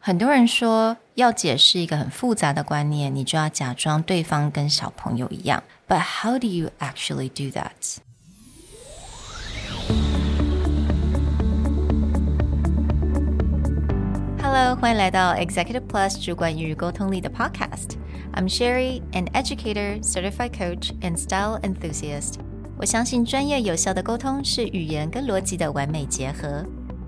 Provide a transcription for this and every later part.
很多人说，要解释一个很复杂的观念，你就要假装对方跟小朋友一样。But how do you actually do that? Hello，欢迎来到 Executive Plus 主管与沟通力的 Podcast。I'm Sherry, an educator, certified coach, and style enthusiast. 我相信专业有效的沟通是语言跟逻辑的完美结合。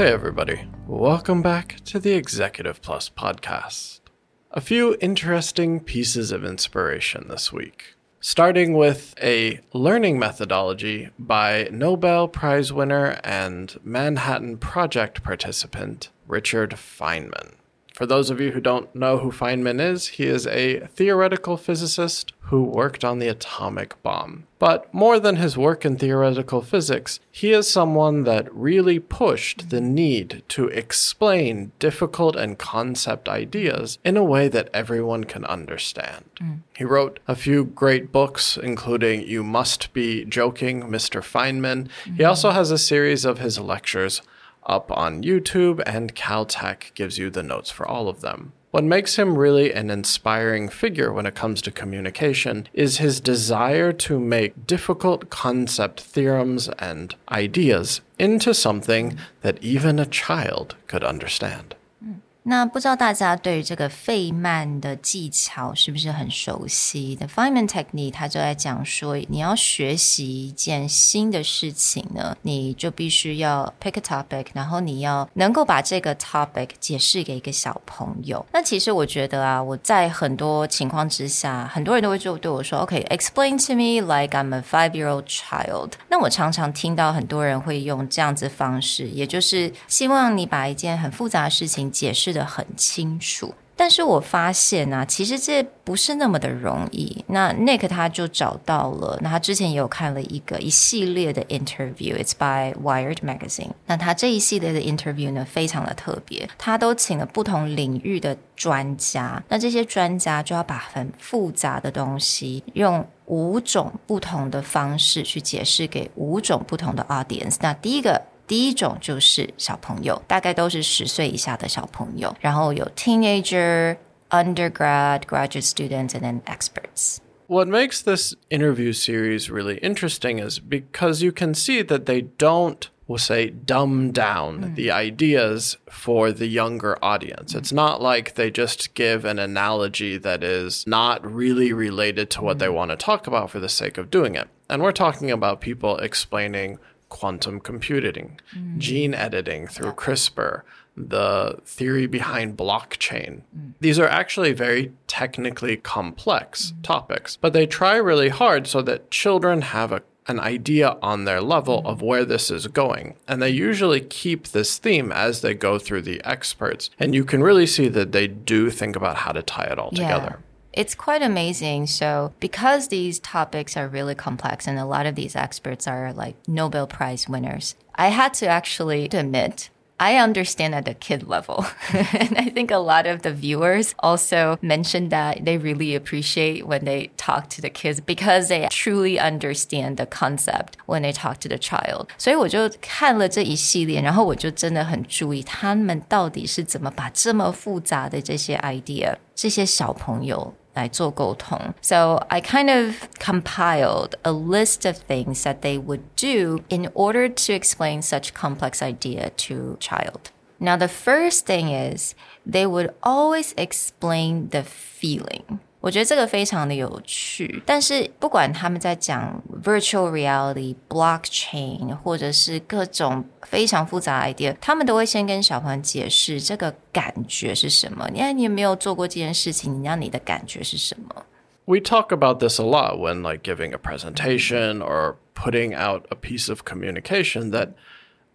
Hey, everybody. Welcome back to the Executive Plus podcast. A few interesting pieces of inspiration this week. Starting with a learning methodology by Nobel Prize winner and Manhattan Project participant Richard Feynman. For those of you who don't know who Feynman is, he is a theoretical physicist who worked on the atomic bomb. But more than his work in theoretical physics, he is someone that really pushed the need to explain difficult and concept ideas in a way that everyone can understand. Mm. He wrote a few great books, including You Must Be Joking, Mr. Feynman. Mm-hmm. He also has a series of his lectures up on YouTube, and Caltech gives you the notes for all of them. What makes him really an inspiring figure when it comes to communication is his desire to make difficult concept theorems and ideas into something that even a child could understand. 那不知道大家对于这个费曼的技巧是不是很熟悉？The Feynman technique，他就在讲说，你要学习一件新的事情呢，你就必须要 pick a topic，然后你要能够把这个 topic 解释给一个小朋友。那其实我觉得啊，我在很多情况之下，很多人都会就对我说，OK，explain to me like I'm a five-year-old child。那我常常听到很多人会用这样子方式，也就是希望你把一件很复杂的事情解释。的很清楚，但是我发现呢、啊，其实这不是那么的容易。那 Nick 他就找到了，那他之前也有看了一个一系列的 interview，it's by Wired magazine。那他这一系列的 interview 呢，非常的特别，他都请了不同领域的专家。那这些专家就要把很复杂的东西用五种不同的方式去解释给五种不同的 audience。那第一个。第一种就是小朋友，大概都是十岁以下的小朋友，然后有 teenager、undergrad、graduate students and then experts. What makes this interview series really interesting is because you can see that they don't we'll say dumb down mm. the ideas for the younger audience. Mm. It's not like they just give an analogy that is not really related to what mm. they want to talk about for the sake of doing it. And we're talking about people explaining quantum computing, mm. gene editing through yeah. CRISPR, the theory behind blockchain. Mm. These are actually very technically complex mm. topics, but they try really hard so that children have a an idea on their level of where this is going. And they usually keep this theme as they go through the experts. And you can really see that they do think about how to tie it all yeah. together. It's quite amazing. So, because these topics are really complex and a lot of these experts are like Nobel Prize winners, I had to actually admit I understand at the kid level. and I think a lot of the viewers also mentioned that they really appreciate when they talk to the kids because they truly understand the concept when they talk to the child. 所以我就看了这一系列，然后我就真的很注意他们到底是怎么把这么复杂的这些 idea，这些小朋友来做沟通. so I kind of compiled a list of things that they would do in order to explain such complex idea to child. Now the first thing is they would always explain the feeling. 我觉得这个非常的有趣，但是不管他们在讲 virtual reality、blockchain，或者是各种非常复杂的 idea，他们都会先跟小朋友解释这个感觉是什么。你看，你有没有做过这件事情？你让你的感觉是什么？We talk about this a lot when like giving a presentation or putting out a piece of communication that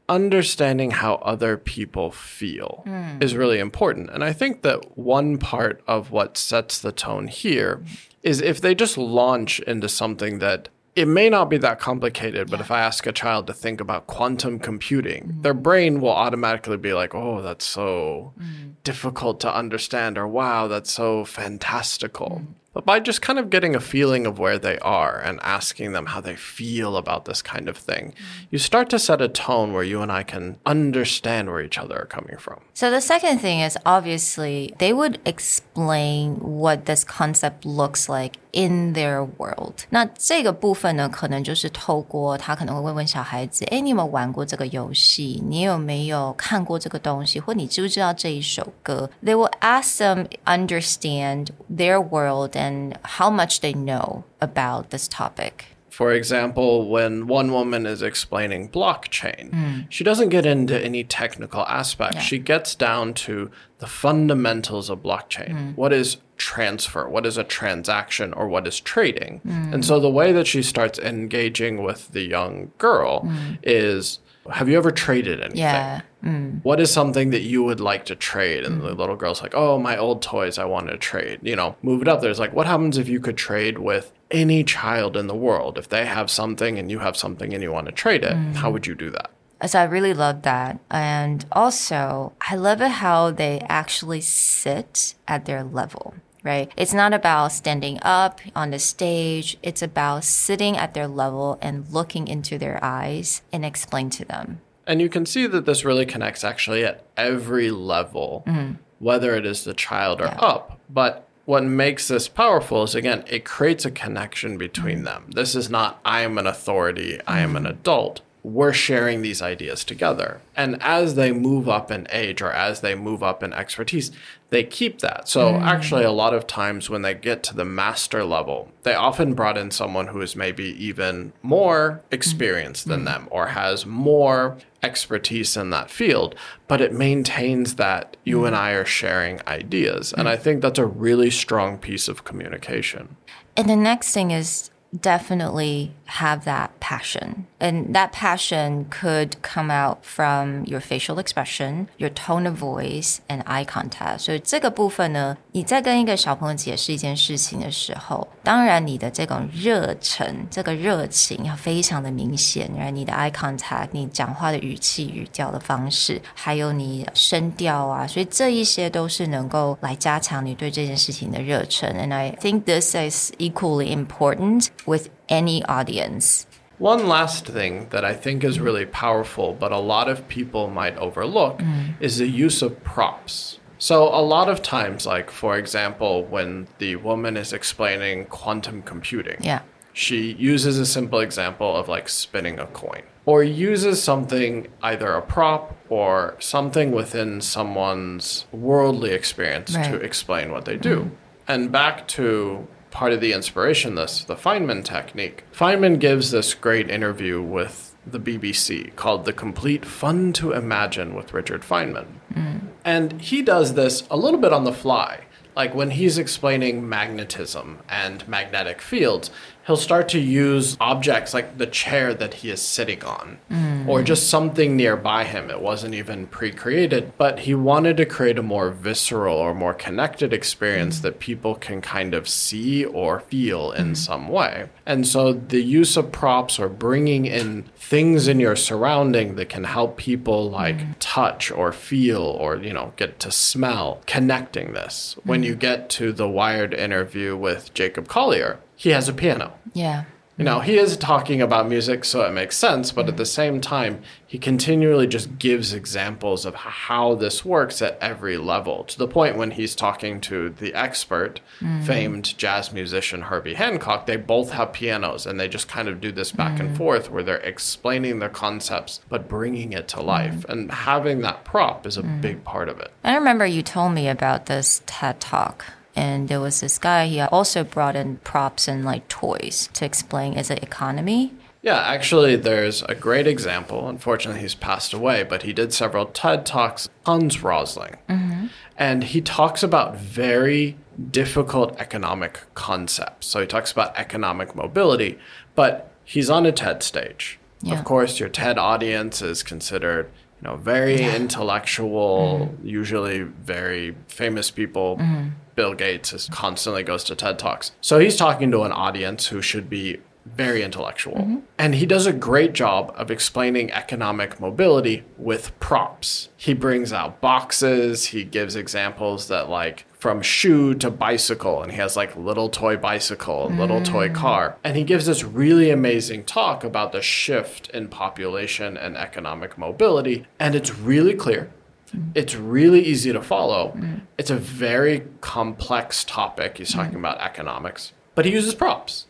understanding how other people feel hmm. is really important. And I think that one part of what sets the tone here is if they just launch into something that it may not be that complicated, but if I ask a child to think about quantum computing, hmm. their brain will automatically be like, oh, that's so hmm. difficult to understand, or wow, that's so fantastical. But by just kind of getting a feeling of where they are and asking them how they feel about this kind of thing, mm-hmm. you start to set a tone where you and I can understand where each other are coming from. So the second thing is obviously they would explain what this concept looks like in their world. 那这个部分呢，可能就是透过他可能会问问小孩子：“哎，你有没有玩过这个游戏？你有没有看过这个东西？或你知不知道这一首歌？” They will ask them understand their world and how much they know about this topic. For example, when one woman is explaining blockchain, she doesn't get into any technical aspects. She gets down to the fundamentals of blockchain. What is transfer? What is a transaction or what is trading? Hmm. And so the way that she starts engaging with the young girl hmm. is have you ever traded anything? Yeah. Hmm. What is something that you would like to trade? And the little girl's like, oh, my old toys I want to trade. You know, move it up. There's like, what happens if you could trade with any child in the world? If they have something and you have something and you want to trade it, how would you do that? Uh, so I really love that. And also, I love it how they actually sit at their level. Right? It's not about standing up on the stage. It's about sitting at their level and looking into their eyes and explain to them. And you can see that this really connects actually at every level, mm-hmm. whether it is the child or up. But what makes this powerful is again, it creates a connection between mm-hmm. them. This is not, I am an authority, I am an mm-hmm. adult. We're sharing these ideas together. And as they move up in age or as they move up in expertise, they keep that. So, mm. actually, a lot of times when they get to the master level, they often brought in someone who is maybe even more experienced than mm. them or has more expertise in that field, but it maintains that you mm. and I are sharing ideas. And I think that's a really strong piece of communication. And the next thing is definitely have that passion. And that passion could come out from your facial expression, your tone of voice, and eye contact. 所以这个部分呢，你在跟一个小朋友解释一件事情的时候，当然你的这种热忱、这个热情要非常的明显，然后你的 eye contact，你讲话的语气、语调的方式，还有你声调啊，所以这一些都是能够来加强你对这件事情的热忱。And I think this is equally important with any audience. One last thing that I think is really powerful, but a lot of people might overlook, mm. is the use of props. So, a lot of times, like for example, when the woman is explaining quantum computing, Yeah. she uses a simple example of like spinning a coin or uses something either a prop or something within someone's worldly experience to explain what they do. Mm-hmm. And back to part of the inspiration this the Feynman technique. Feynman gives this great interview with the BBC called The Complete Fun to Imagine with Richard Feynman. Mm. And he does this a little bit on the fly. Like when he's explaining magnetism and magnetic fields, he'll start to use objects like the chair that he is sitting on mm. or just something nearby him. It wasn't even pre created, but he wanted to create a more visceral or more connected experience that people can kind of see or feel in mm-hmm. some way. And so the use of props or bringing in things in your surrounding that can help people like mm. touch or feel or, you know, get to smell, connecting this. When mm. you get to the Wired interview with Jacob Collier, he has a piano. Yeah. You know, he is talking about music, so it makes sense, but at the same time, he continually just gives examples of how this works at every level to the point when he's talking to the expert, mm. famed jazz musician Herbie Hancock, they both have pianos and they just kind of do this back and mm. forth where they're explaining the concepts but bringing it to mm. life. And having that prop is a big part of it. I remember you told me about this TED talk. And there was this guy, he also brought in props and like toys to explain is it economy? Yeah, actually, there's a great example. Unfortunately, he's passed away, but he did several TED Talks. Hans Rosling. Mm-hmm. And he talks about very difficult economic concepts. So he talks about economic mobility, but he's on a TED stage. Yeah. Of course, your TED audience is considered, you know, very intellectual, mm-hmm. usually very famous people. Mm-hmm. Bill Gates is constantly goes to TED Talks. So he's talking to an audience who should be very intellectual. Mm-hmm. And he does a great job of explaining economic mobility with props. He brings out boxes, he gives examples that like from shoe to bicycle and he has like little toy bicycle, and little toy mm. car. And he gives this really amazing talk about the shift in population and economic mobility and it's really clear. Mm. It's really easy to follow. Mm. It's a very complex topic. He's talking about economics, but he uses props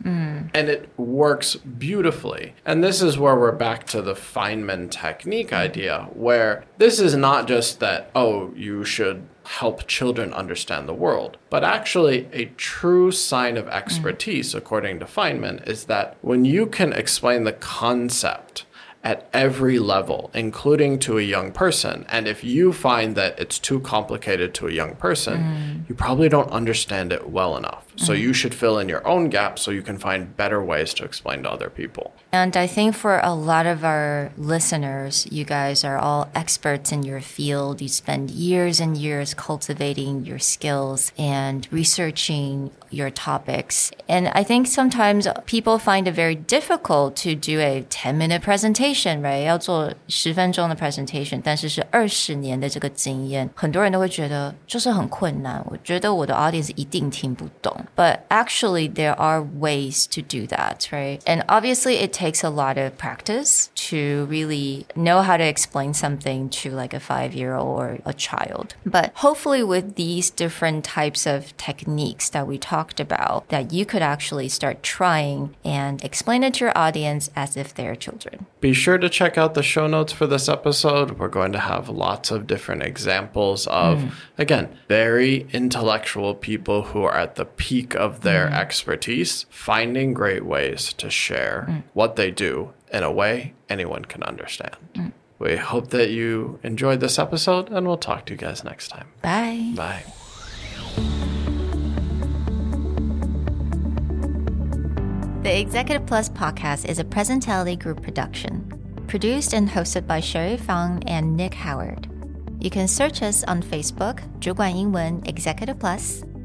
and it works beautifully. And this is where we're back to the Feynman technique idea, where this is not just that, oh, you should help children understand the world, but actually a true sign of expertise, according to Feynman, is that when you can explain the concept at every level, including to a young person. And if you find that it's too complicated to a young person, mm. you probably don't understand it well enough. So you should fill in your own gaps so you can find better ways to explain to other people. And I think for a lot of our listeners, you guys are all experts in your field. You spend years and years cultivating your skills and researching your topics. And I think sometimes people find it very difficult to do a 10 minute presentation, right? 要做十分钟的 presentation，但是是二十年的这个经验，很多人都会觉得就是很困难。我觉得我的 audience 一定听不懂。 But actually, there are ways to do that, right? And obviously, it takes a lot of practice to really know how to explain something to like a five year old or a child. But hopefully, with these different types of techniques that we talked about, that you could actually start trying and explain it to your audience as if they're children. Be sure to check out the show notes for this episode. We're going to have lots of different examples of, mm. again, very intellectual people who are at the peak of their expertise, finding great ways to share what they do in a way anyone can understand. We hope that you enjoyed this episode, and we'll talk to you guys next time. Bye. Bye. The Executive Plus podcast is a Presentality Group production, produced and hosted by Sherry Fang and Nick Howard. You can search us on Facebook, 主管英文 Executive Plus.